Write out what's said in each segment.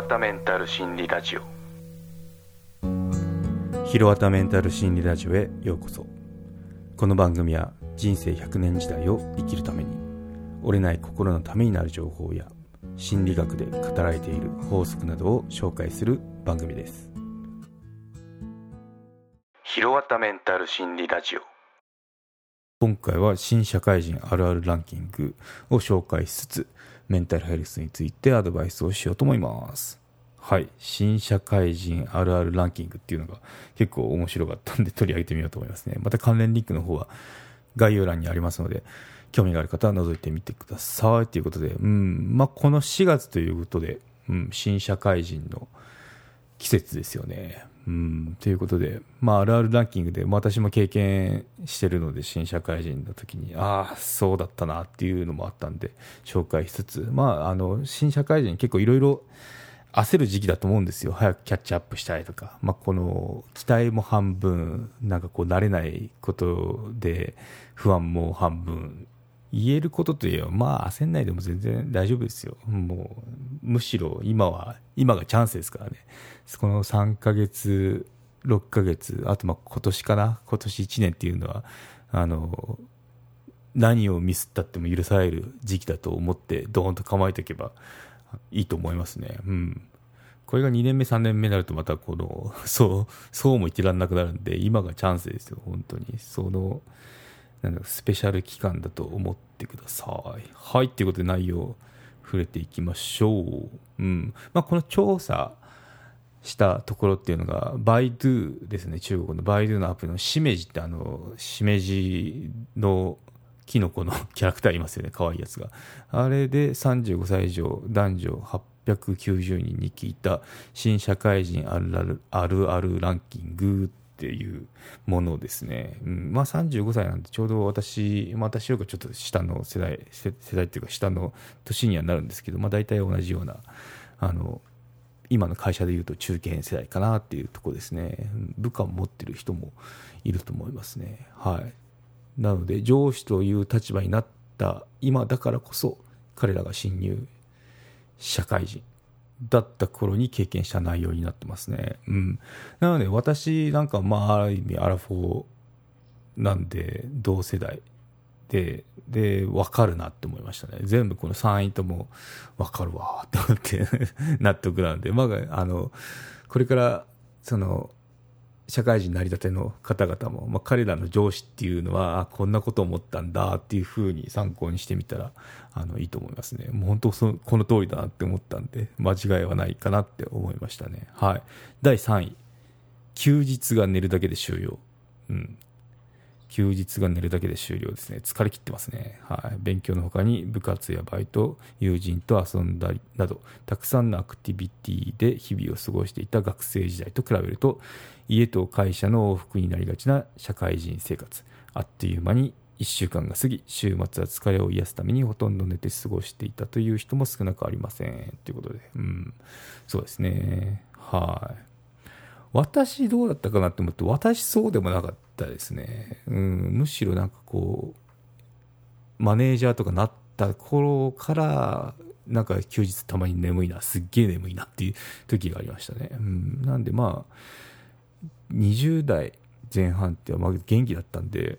わたメンタル心理ラジオ。ひろわたメンタル心理ラジオへようこそ。この番組は人生100年時代を生きるために折れない心のためになる情報や心理学で語られている法則などを紹介する番組です。ひろわたメンタル心理ラジオ。今回は新社会人あるあるランキングを紹介しつつメンタルヘルスについてアドバイスをしようと思います。はい。新社会人あるあるランキングっていうのが結構面白かったんで取り上げてみようと思いますね。また関連リンクの方は概要欄にありますので興味がある方は覗いてみてください。ということで、うん。まあ、この4月ということで、うん、新社会人の季節ですよね。うん、ということで、まあ、あるあるランキングで、私も経験してるので、新社会人の時に、ああ、そうだったなっていうのもあったんで、紹介しつつ、まあ、あの、新社会人結構いろいろ焦る時期だと思うんですよ。早くキャッチアップしたいとか。まあ、この、期待も半分、なんかこう、慣れないことで、不安も半分言えることといえば、まあ、焦んないでも全然大丈夫ですよ。もう、むしろ今は、今がチャンスですからね。この3ヶ月、6ヶ月、あとまあ今年かな、今年1年っていうのは、あの、何をミスったっても許される時期だと思って、ドーンと構えておけばいいと思いますね。うん。これが2年目、3年目になるとまたこの、そう、そうも言ってらんなくなるんで、今がチャンスですよ、本当に。その、なんだスペシャル期間だと思ってください。はい、ということで内容触れていきましょう。うんまあ、この調査したところっていうのが、バイドゥですね、中国のバイドゥのアプリのしめじってあの、しめじのキノコのキャラクターいますよね、可愛いやつが。あれで35歳以上男女890人に聞いた新社会人あるあるあるランキングっていうものですね。うん、まあ35歳なんでちょうど私、まあ、私よりちょっと下の世代、世代っていうか下の年にはなるんですけど、まあ大体同じような、あの、今の会社でいうと中堅世代かなっていうとこですね。部下を持ってる人もいると思いますね。はい。なので上司という立場になった今だからこそ彼らが新入社会人だった頃に経験した内容になってますね。うん。なので私なんかまあある意味アラフォーなんで同世代で、で、わかるなって思いましたね。全部この3位ともわかるわって思って 納得なんで、まあ、あの、これからその社会人なりたての方々も、まあ、彼らの上司っていうのはこんなこと思ったんだっていうふうに参考にしてみたらあのいいと思いますね。もう本当そこの通りだなって思ったんで間違いはないかなって思いましたね。はい。第3位。休日が寝るだけで終了。うん。休日が寝るだけで終了ですね。疲れ切ってますね。はい。勉強の他に部活やバイト、友人と遊んだりなど、たくさんのアクティビティで日々を過ごしていた学生時代と比べると、家と会社の往復になりがちな社会人生活。あっという間に1週間が過ぎ、週末は疲れを癒すためにほとんど寝て過ごしていたという人も少なくありません。ということで、うん。そうですね。はい。私どうだったかなって思って、私そうでもなかったですね。うん、むしろなんかこう、マネージャーとかなった頃から、なんか休日たまに眠いな、すっげえ眠いなっていう時がありましたね。うん、なんでまあ、20代前半ってまあ元気だったんで、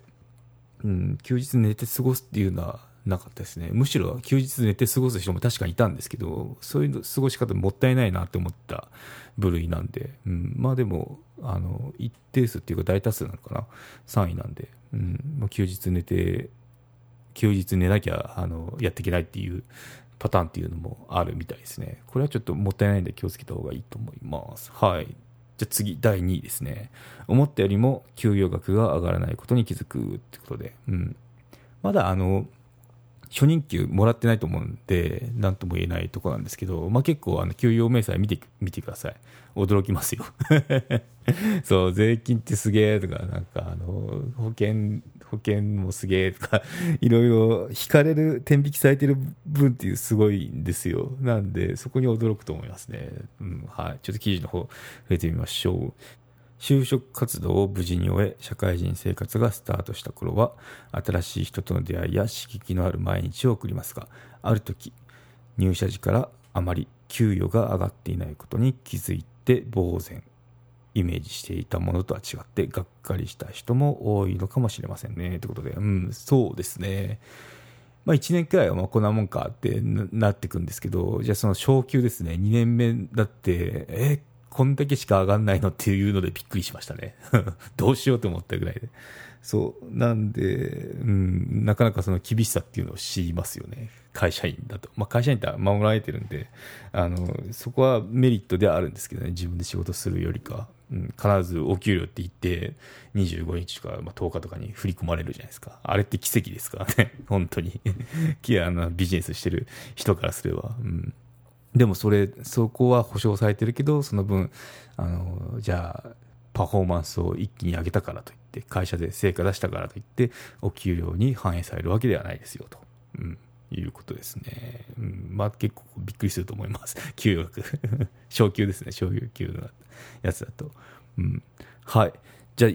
うん、休日寝て過ごすっていうのはなかったですね。むしろ休日寝て過ごす人も確かにいたんですけど、そういう過ごし方もったいないなって思った部類なんで、うん、まあでも、あの、一定数っていうか大多数なのかな、3位なんで、うん、まあ、休日寝て、休日寝なきゃ、あの、やっていけないっていうパターンっていうのもあるみたいですね。これはちょっともったいないんで気をつけた方がいいと思います。はい。じゃ次、第2位ですね。思ったよりも給与額が上がらないことに気づくってことで、うん。まだあの、初任給もらってないと思うんで、なんとも言えないとこなんですけど、まあ、結構、あの、給与明細見て、見てください。驚きますよ。そう、税金ってすげえとか、なんか、あの、保険、保険もすげえとか、いろいろ引かれる、天引きされてる分っていうすごいんですよ。なんで、そこに驚くと思いますね。うん、はい。ちょっと記事の方、触れてみましょう。就職活動を無事に終え、社会人生活がスタートした頃は、新しい人との出会いや刺激のある毎日を送りますが、ある時、入社時からあまり給与が上がっていないことに気づいて呆然イメージしていたものとは違ってがっかりした人も多いのかもしれませんねということで。うんそうですね。まあ、1年くらいはまあこんなもんかってなってくんですけど、じゃあその昇給ですね、2年目だって、え、こんだけしか上がんないのっていうのでびっくりしましたね。どうしようと思ったぐらいで。そう。なんで、うん、なかなかその厳しさっていうのを知りますよね。会社員だと。まあ、会社員って守られてるんで、あの、そこはメリットではあるんですけどね、自分で仕事するよりか。うん、必ずお給料って言って、25日とか、まあ、10日とかに振り込まれるじゃないですか。あれって奇跡ですからね。本当に。あのビジネスしてる人からすれば。うんでもそれ、そこは保証されてるけど、その分、あの、じゃあ、パフォーマンスを一気に上げたからといって、会社で成果出したからといって、お給料に反映されるわけではないですよと。うん。いうことですね。うん。まあ結構びっくりすると思います。給与額。昇給ですね。昇給のやつだと。うん。はい。じゃあ、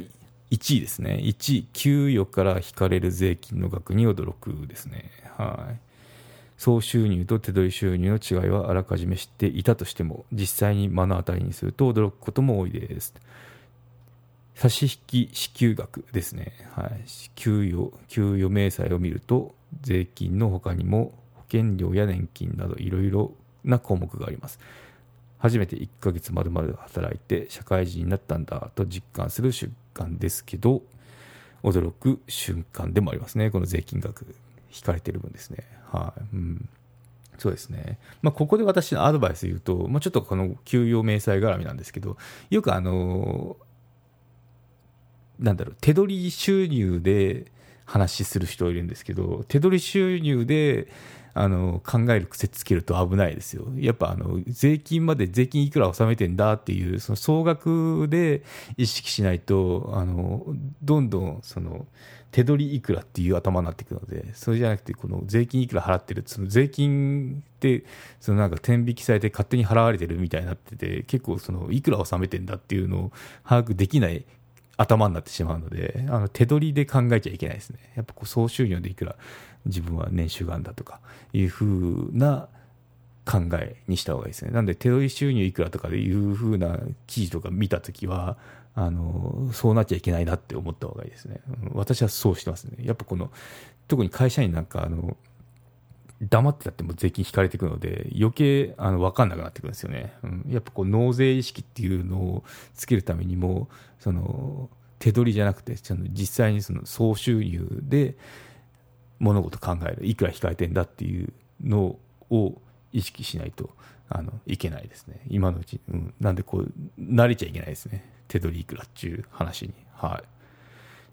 1位ですね。1位、給与から引かれる税金の額に驚くですね。はい。総収入と手取り収入の違いはあらかじめ知っていたとしても、実際に目の当たりにすると驚くことも多いです。差し引き支給額ですね。はい。給与、給与明細を見ると、税金の他にも保険料や年金などいろいろな項目があります。初めて1ヶ月まるまる働いて社会人になったんだと実感する瞬間ですけど、驚く瞬間でもありますね。この税金額、引かれてる分ですね。はい。うん。そうですね。まあ、ここで私のアドバイス言うと、まあ、ちょっとこの給与明細絡みなんですけど、よくあの、なんだろう、手取り収入で話する人いるんですけど、手取り収入で、あの、考える癖つけると危ないですよ。やっぱあの、税金まで税金いくら納めてんだっていう、その総額で意識しないと、あの、どんどん、その、手取りいくらっていう頭になっていくので、それじゃなくて、この税金いくら払ってる、その税金って、そのなんか天引きされて勝手に払われてるみたいになってて、結構その、いくら納めてんだっていうのを把握できない頭になってしまうので、あの手取りで考えちゃいけないですね。やっぱこう総収入でいくら自分は年収があるんだとかいうふうな考えにした方がいいですね。なんで手取り収入いくらとかでいうふうな記事とか見たときは、あの、そうなっちゃいけないなって思った方がいいですね。私はそうしてますね。やっぱこの、特に会社員なんか、あの、黙ってたっても税金引かれていくので、余計あの分かんなくなってくるんですよね。うん、やっぱこう納税意識っていうのをつけるためにも、その手取りじゃなくて、実際にその総収入で物事考える、いくら控えてんだっていうのを意識しないとあのいけないですね。今のうち、うん、なんでこう、慣れちゃいけないですね。手取りいくらっていう話に。はい。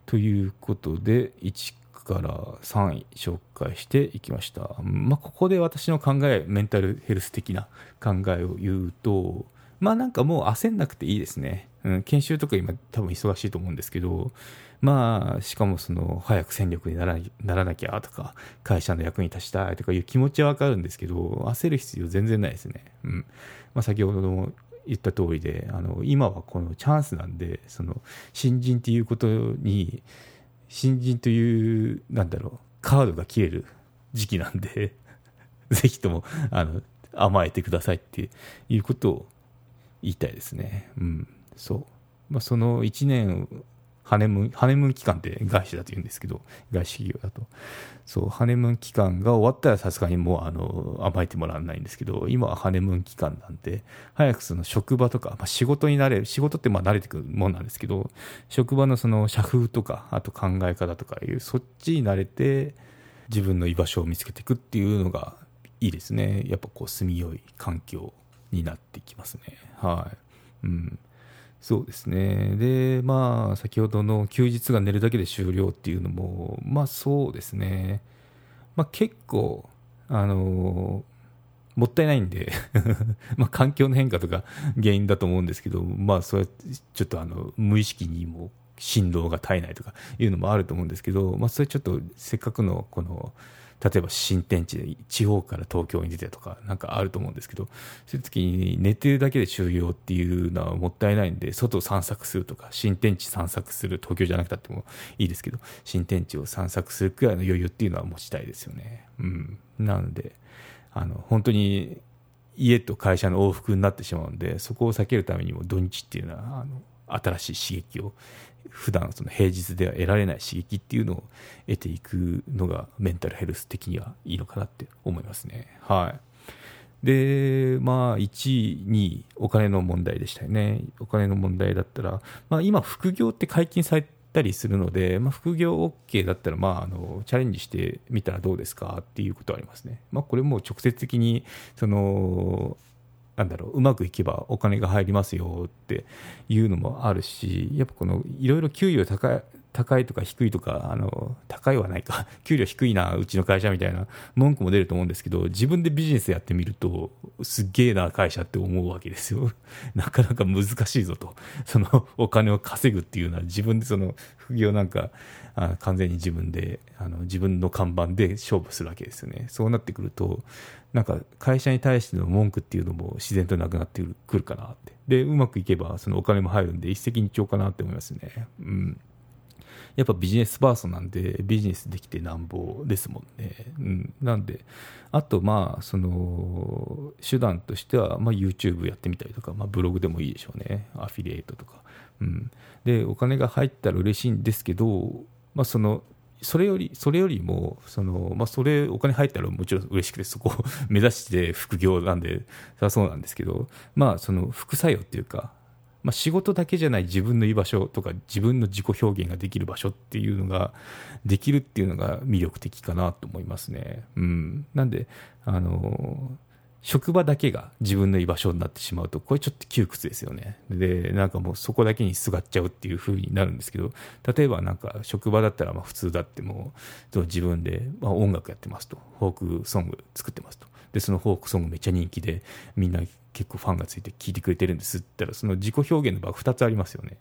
ということで、1から3位紹介していきました。まあ、ここで私の考え、メンタルヘルス的な考えを言うと、まあなんかもう焦んなくていいですね。うん、研修とか今多分忙しいと思うんですけど、まあ、しかもその、早く戦力にならならなきゃとか、会社の役に立ちたいとかいう気持ちはわかるんですけど、焦る必要全然ないですね。うん。まあ先ほども言った通りで、あの、今はこのチャンスなんで、その、新人っていうことに、新人という、なんだろう、カードが切れる時期なんで ぜひとも、あの、甘えてくださいっていうことを言いたいですね。うん、そう。まあ、その1年ハネムーン、ハネムーン期間って外資だと言うんですけど、外資企業だと。そう、ハネムーン期間が終わったらさすがにもう、あの、甘えてもらわないんですけど、今はハネムーン期間なんで、早くその職場とか、まあ、仕事になれる、仕事ってまあ慣れてくるもんなんですけど、職場のその社風とか、あと考え方とかいう、そっちに慣れて、自分の居場所を見つけていくっていうのがいいですね。やっぱこう、住みよい環境になってきますね。はい。うん。そうですね。で、まあ、先ほどの休日が寝るだけで終了っていうのも、まあそうですね。まあ結構、あのもったいないんで まあ環境の変化とか原因だと思うんですけど、まあそれちょっとあの、無意識にも振動が絶えないとかいうのもあると思うんですけど、まあそれちょっとせっかくのこの、例えば新天地で地方から東京に出てとかなんかあると思うんですけどそういう時に寝てるだけで終了っていうのはもったいないんで外を散策するとか新天地散策する東京じゃなくたってもいいですけど新天地を散策するくらいの余裕っていうのは持ちたいですよね。うん、なのであの本当に家と会社の往復になってしまうのでそこを避けるためにも土日っていうのはあの新しい刺激を普段その平日では得られない刺激っていうのを得ていくのがメンタルヘルス的にはいいのかなって思いますね。はいで、まあ、1位、2位、お金の問題でしたよね。お金の問題だったら、まあ、今、副業って解禁されたりするので、まあ、副業 OK だったら、まあ、あのチャレンジしてみたらどうですかっていうことはありますね。まあ、これも直接的にそのなんだろううまくいけばお金が入りますよっていうのもあるしやっぱこのいろいろ給与高い高いとか低いとかあの高いはないか。給料低いなうちの会社みたいな文句も出ると思うんですけど自分でビジネスやってみるとすっげえな会社って思うわけですよ。なかなか難しいぞと。そのお金を稼ぐっていうのは自分でその副業なんかあ完全に自分であの自分の看板で勝負するわけですよね。そうなってくるとなんか会社に対しての文句っていうのも自然となくなってくるかなって。でうまくいけばそのお金も入るんで一石二鳥かなって思いますね。うん。やっぱビジネスパーソンなんでビジネスできてなんぼですもんね、うん、なんであとまあその手段としては、まあ、YouTube やってみたりとか、まあ、ブログでもいいでしょうね。アフィリエイトとか、うん、でお金が入ったら嬉しいんですけど、まあ、そのそれより、それよりも、その、まあ、それ、お金入ったらもちろん嬉しくて、そこを 目指して副業なんで、そうなんですけど、まあ、その副作用っていうか、まあ、仕事だけじゃない自分の居場所とか自分の自己表現ができる場所っていうのができるっていうのが魅力的かなと思いますね。うん、なんであの職場だけが自分の居場所になってしまうと、これちょっと窮屈ですよね。で、なんかもうそこだけにすがっちゃうっていう風になるんですけど、例えばなんか職場だったらまあ普通だってもう、自分でまあ音楽やってますと、フォークソング作ってますと。で、そのフォークソングめっちゃ人気で、みんな結構ファンがついて聞いてくれてるんですって言ったら、その自己表現の場が2つありますよね。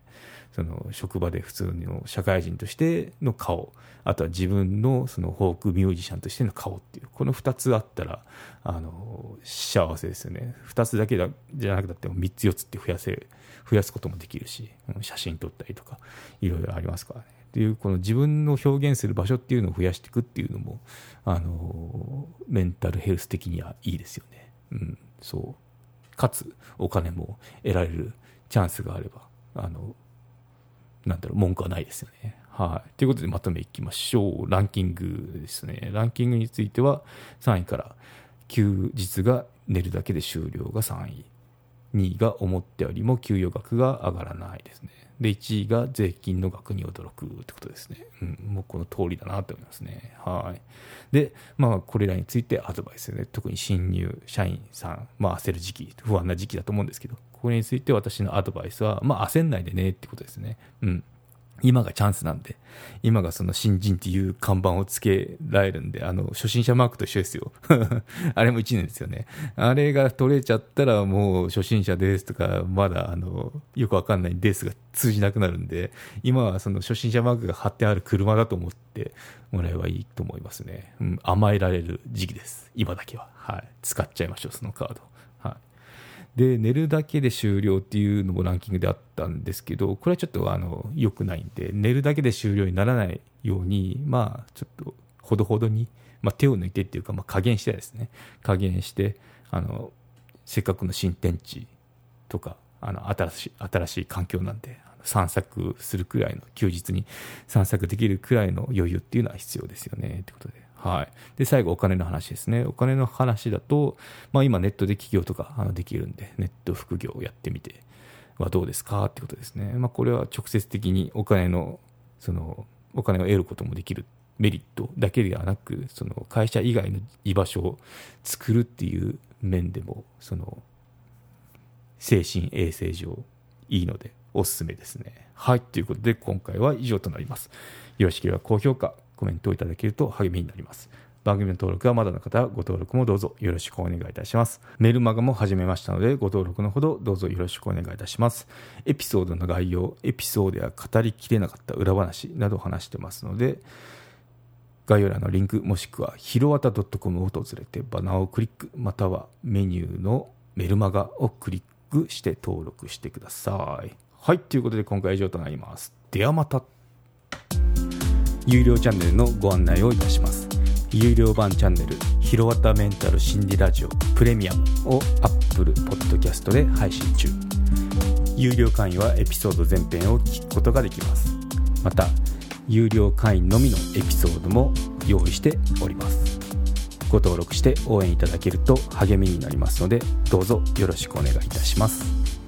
その職場で普通の社会人としての顔、あとは自分のそのフォークミュージシャンとしての顔っていう、この2つあったら、あの、幸せですよね。2つだけだじゃなくても3つ4つって増やせ、増やすこともできるし、写真撮ったりとか、いろいろありますからね。っていうこの自分の表現する場所っていうのを増やしていくっていうのもあのメンタルヘルス的にはいいですよね。うん、そうかつお金も得られるチャンスがあればあのなんだろう文句はないですよね。はい。ということでまとめいきましょう。ランキングですね。ランキングについては3位から休日が寝るだけで終了が3位。2位が思ったよりも給与額が上がらないですね。で、1位が税金の額に驚くってことですね。うん、もうこの通りだなと思いますね。はい。で、まあ、これらについてアドバイスね、特に新入社員さん、まあ、焦る時期、不安な時期だと思うんですけど、これについて私のアドバイスは、まあ、焦んないでねってことですね。うん。今がチャンスなんで、今がその新人っていう看板をつけられるんで、あの、初心者マークと一緒ですよ。あれも1年ですよね。あれが取れちゃったらもう初心者ですとか、まだあの、よくわかんないですが通じなくなるんで、今はその初心者マークが貼ってある車だと思ってもらえばいいと思いますね。うん、甘えられる時期です。今だけは。はい。使っちゃいましょう、そのカード。はいで、寝るだけで終了っていうのもランキングであったんですけど、これはちょっとあの良くないんで、寝るだけで終了にならないように、まあ、ちょっとほどほどに、まあ、手を抜いてっていうか、まあ、加減してですね、加減して、あの、せっかくの新天地とか、あの、新しい、新しい環境なんで、散策するくらいの、休日に散策できるくらいの余裕っていうのは必要ですよね、ってことで。はい。で、最後、お金の話ですね。お金の話だと、まあ今ネットで起業とかあのできるんで、ネット副業をやってみてはどうですか？ってことですね。まあこれは直接的にお金の、その、お金を得ることもできるメリットだけではなく、その会社以外の居場所を作るっていう面でも、その、精神衛生上いいのでおすすめですね。はい。ということで今回は以上となります。よろしければ高評価、コメントをいただけると励みになります。番組の登録はまだの方はご登録もどうぞよろしくお願いいたします。メルマガも始めましたのでご登録のほどどうぞよろしくお願いいたします。エピソードの概要、エピソードや語りきれなかった裏話など話してますので、概要欄のリンクもしくはひろわた .com を訪れてバナーをクリックまたはメニューのメルマガをクリックして登録してください。はい、ということで今回は以上となります。ではまた。有料チャンネルのご案内をいたします。有料版チャンネル「ひろわたメンタル心理ラジオプレミアム」を Apple Podcast で配信中。有料会員はエピソード全編を聞くことができます。また有料会員のみのエピソードも用意しております。ご登録して応援いただけると励みになりますのでどうぞよろしくお願いいたします。